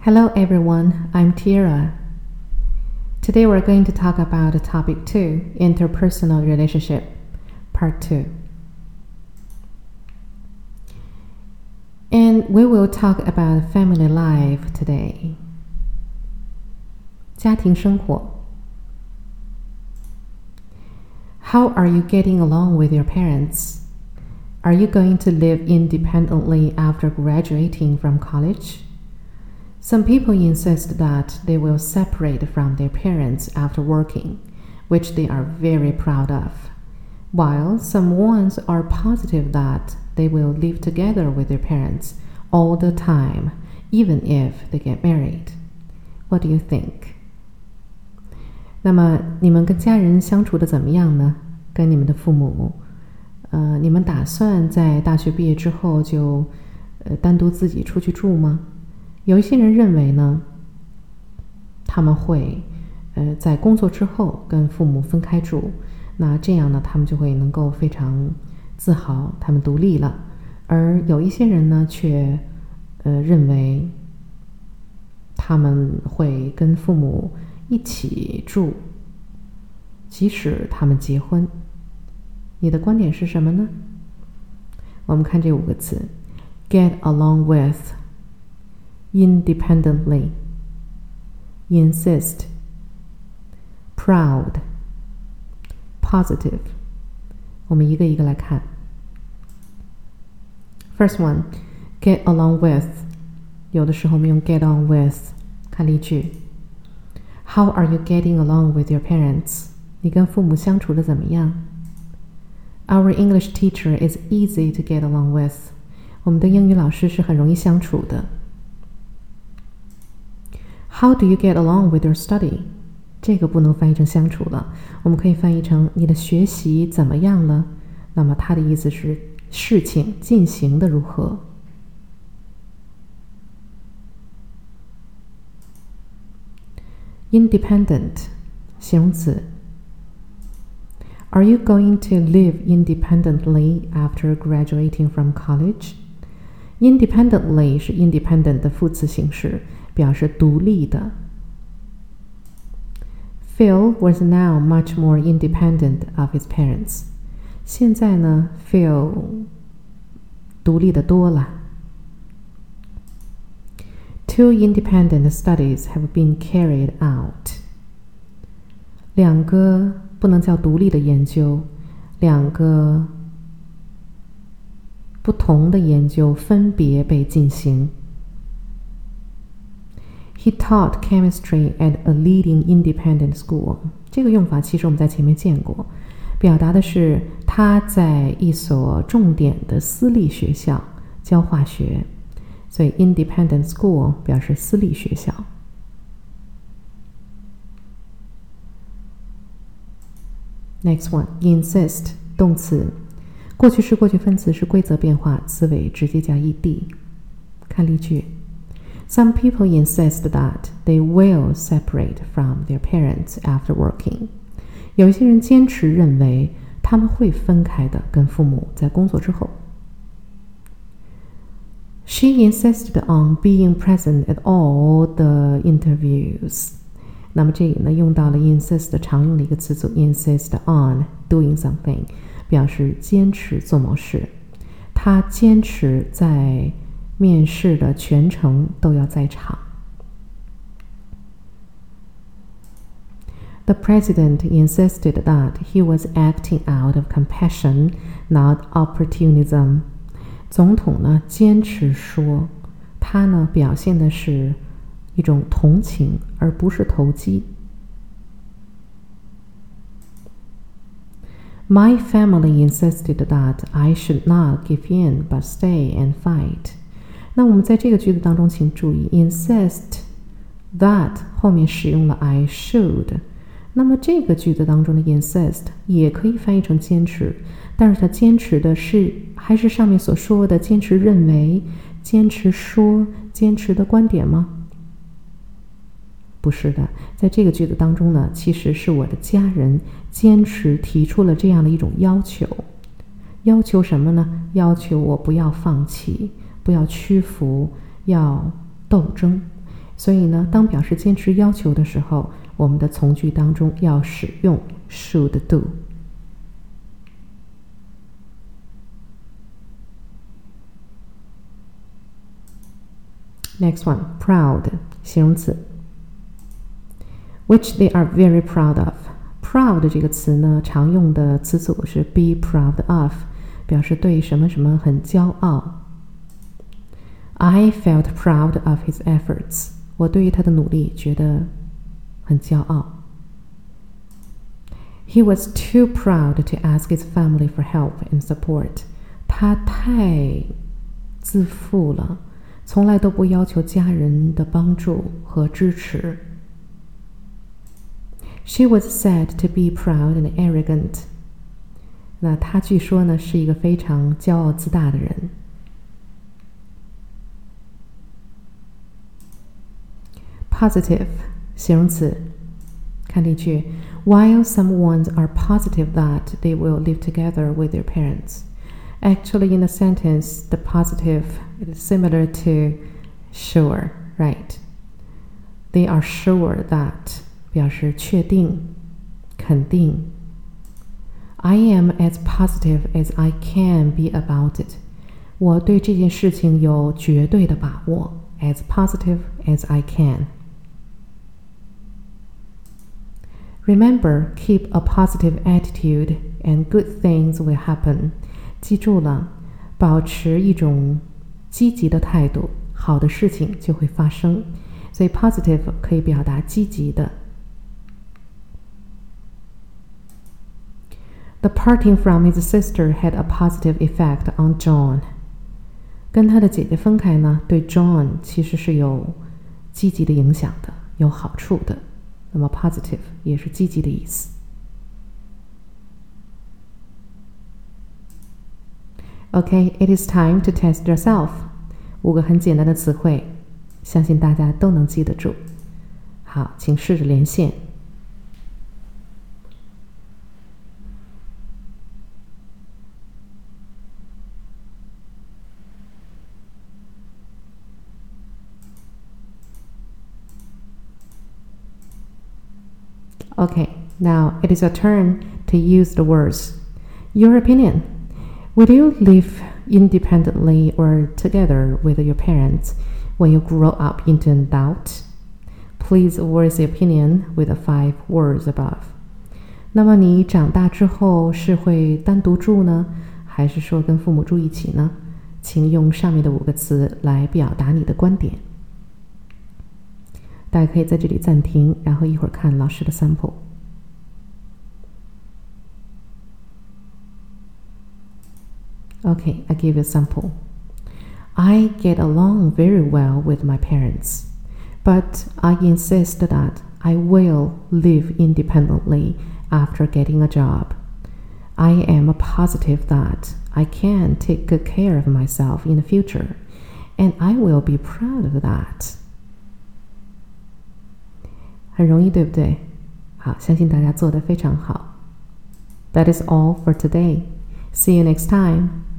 Hello everyone, I'm Tira. Today we're going to talk about topic 2, interpersonal relationship, part 2. And we will talk about family life today. 家庭生活 How are you getting along with your parents? Are you going to live independently after graduating from college? Some people insist that they will separate from their parents after working, which they are very proud of, while some ones are positive that they will live together with their parents all the time, even if they get married. What do you think? 那么你们跟家人相处的怎么样呢？跟你们的父母，呃，你们打算在大学毕业之后就，呃，单独自己出去住吗？ 有一些人认为呢，他们会，呃，在工作之后跟父母分开住，那这样呢，他们就会能够非常自豪，他们独立了。而有一些人呢，却，呃，认为他们会跟父母。一起住，即使他们结婚，你的观点是什么呢？我们看这五个词：get along with、independently、insist、proud、positive。我们一个一个来看。First one, get along with。有的时候我们用 get on with，看例句。How are you getting along with your parents? 你跟父母相处的怎么样？Our English teacher is easy to get along with. 我们的英语老师是很容易相处的。 How do you get along with your study? 这个不能翻译成相处了，我们可以翻译成你的学习怎么样了？那么它的意思是事情进行的如何？Independent，形容词。Are you going to live independently after graduating from college? Independently 是 independent 的副词形式， 表示独立的。Phil was now much more independent of his parents. 现在呢，Phil 独立的多了。Two independent studies have been carried out. 两个不能叫独立的研究，两个不同的研究分别被进行。He taught chemistry at a leading independent school. 这个用法其实我们在前面见过，表达的是他在一所重点的私立学校教化学。所以，independent school 表示私立学校。Next one, insist 动词，过去式、过去分词是规则变化，词尾直接加 ed。看例句 ：Some people insist that they will separate from their parents after working。有一些人坚持认为他们会分开的，跟父母在工作之后。She insisted on being present at all the interviews。那么这里呢，用到了 insist 常用的一个词组 insist on doing something，表示坚持做某事。他坚持在 面试的全程都要在场。The president insisted that he was acting out of compassion, not opportunism. 总统呢坚持说，他呢表现的是一种同情，而不是投机。My family insisted that I should not give in, but stay and fight。 那我们在这个句子当中，请注意，insist that 后面使用了 I should。那么这个句子当中的 insist 也可以翻译成坚持。但是他坚持的是，还是上面所说的坚持认为、坚持说、坚持的观点吗？不是的，在这个句子当中呢，其实是我的家人坚持提出了这样的一种要求，要求什么呢？要求我不要放弃，不要屈服，要斗争。所以呢，当表示坚持要求的时候，我们的从句当中要使用 should do。Next one, proud 形容词，which they are very proud of。proud 这个词呢，常用的词组是 be proud of，表示对什么什么很骄傲。I felt proud of his efforts。我对于他的努力觉得很骄傲。He was too proud to ask his family for help and support。他太自负了。从来都不要求家人的帮助和支持。She was said to be proud and arrogant。那她据说呢是一个非常骄傲自大的人。 Positive 形容词，看例句：While some ones are positive that they will live together with their parents。Actually, in the sentence, the positive is similar to sure, right? They are sure that 表示确定、肯定。I am as positive as I can be about it. 我对这件事情有绝对的把握，as positive as I can. Remember, keep a positive attitude and good things will happen. 记住了，保持一种积极的态度，好的事情就会发生。所以，positive 可以表达积极的。The parting from his sister had a positive effect on John。跟他的姐姐分开呢，对 John 其实是有积极的影响的，有好处的。 那么，positive 也是积极的意思。Okay, it is time to test yourself. 五个很简单的词汇，相信大家都能记得住。好，请试着连线。Okay, now it is your turn to use the words. Your opinion. Will you live independently or together with your parents when you grow up into an adult? Please voice your opinion with the five words above. 那么你长大之后是会单独住呢，还是说跟父母住一起呢？请用上面的五个词来表达你的观点。 大家可以在这里暂停，然后一会儿看老师的 sample。Okay, I give you a sample. I get along very well with my parents, but I insist that I will live independently after getting a job. I am positive that I can take good care of myself in the future, and I will be proud of that. 很容易，对不对？好，相信大家做得非常好。That is all for today. See you next time.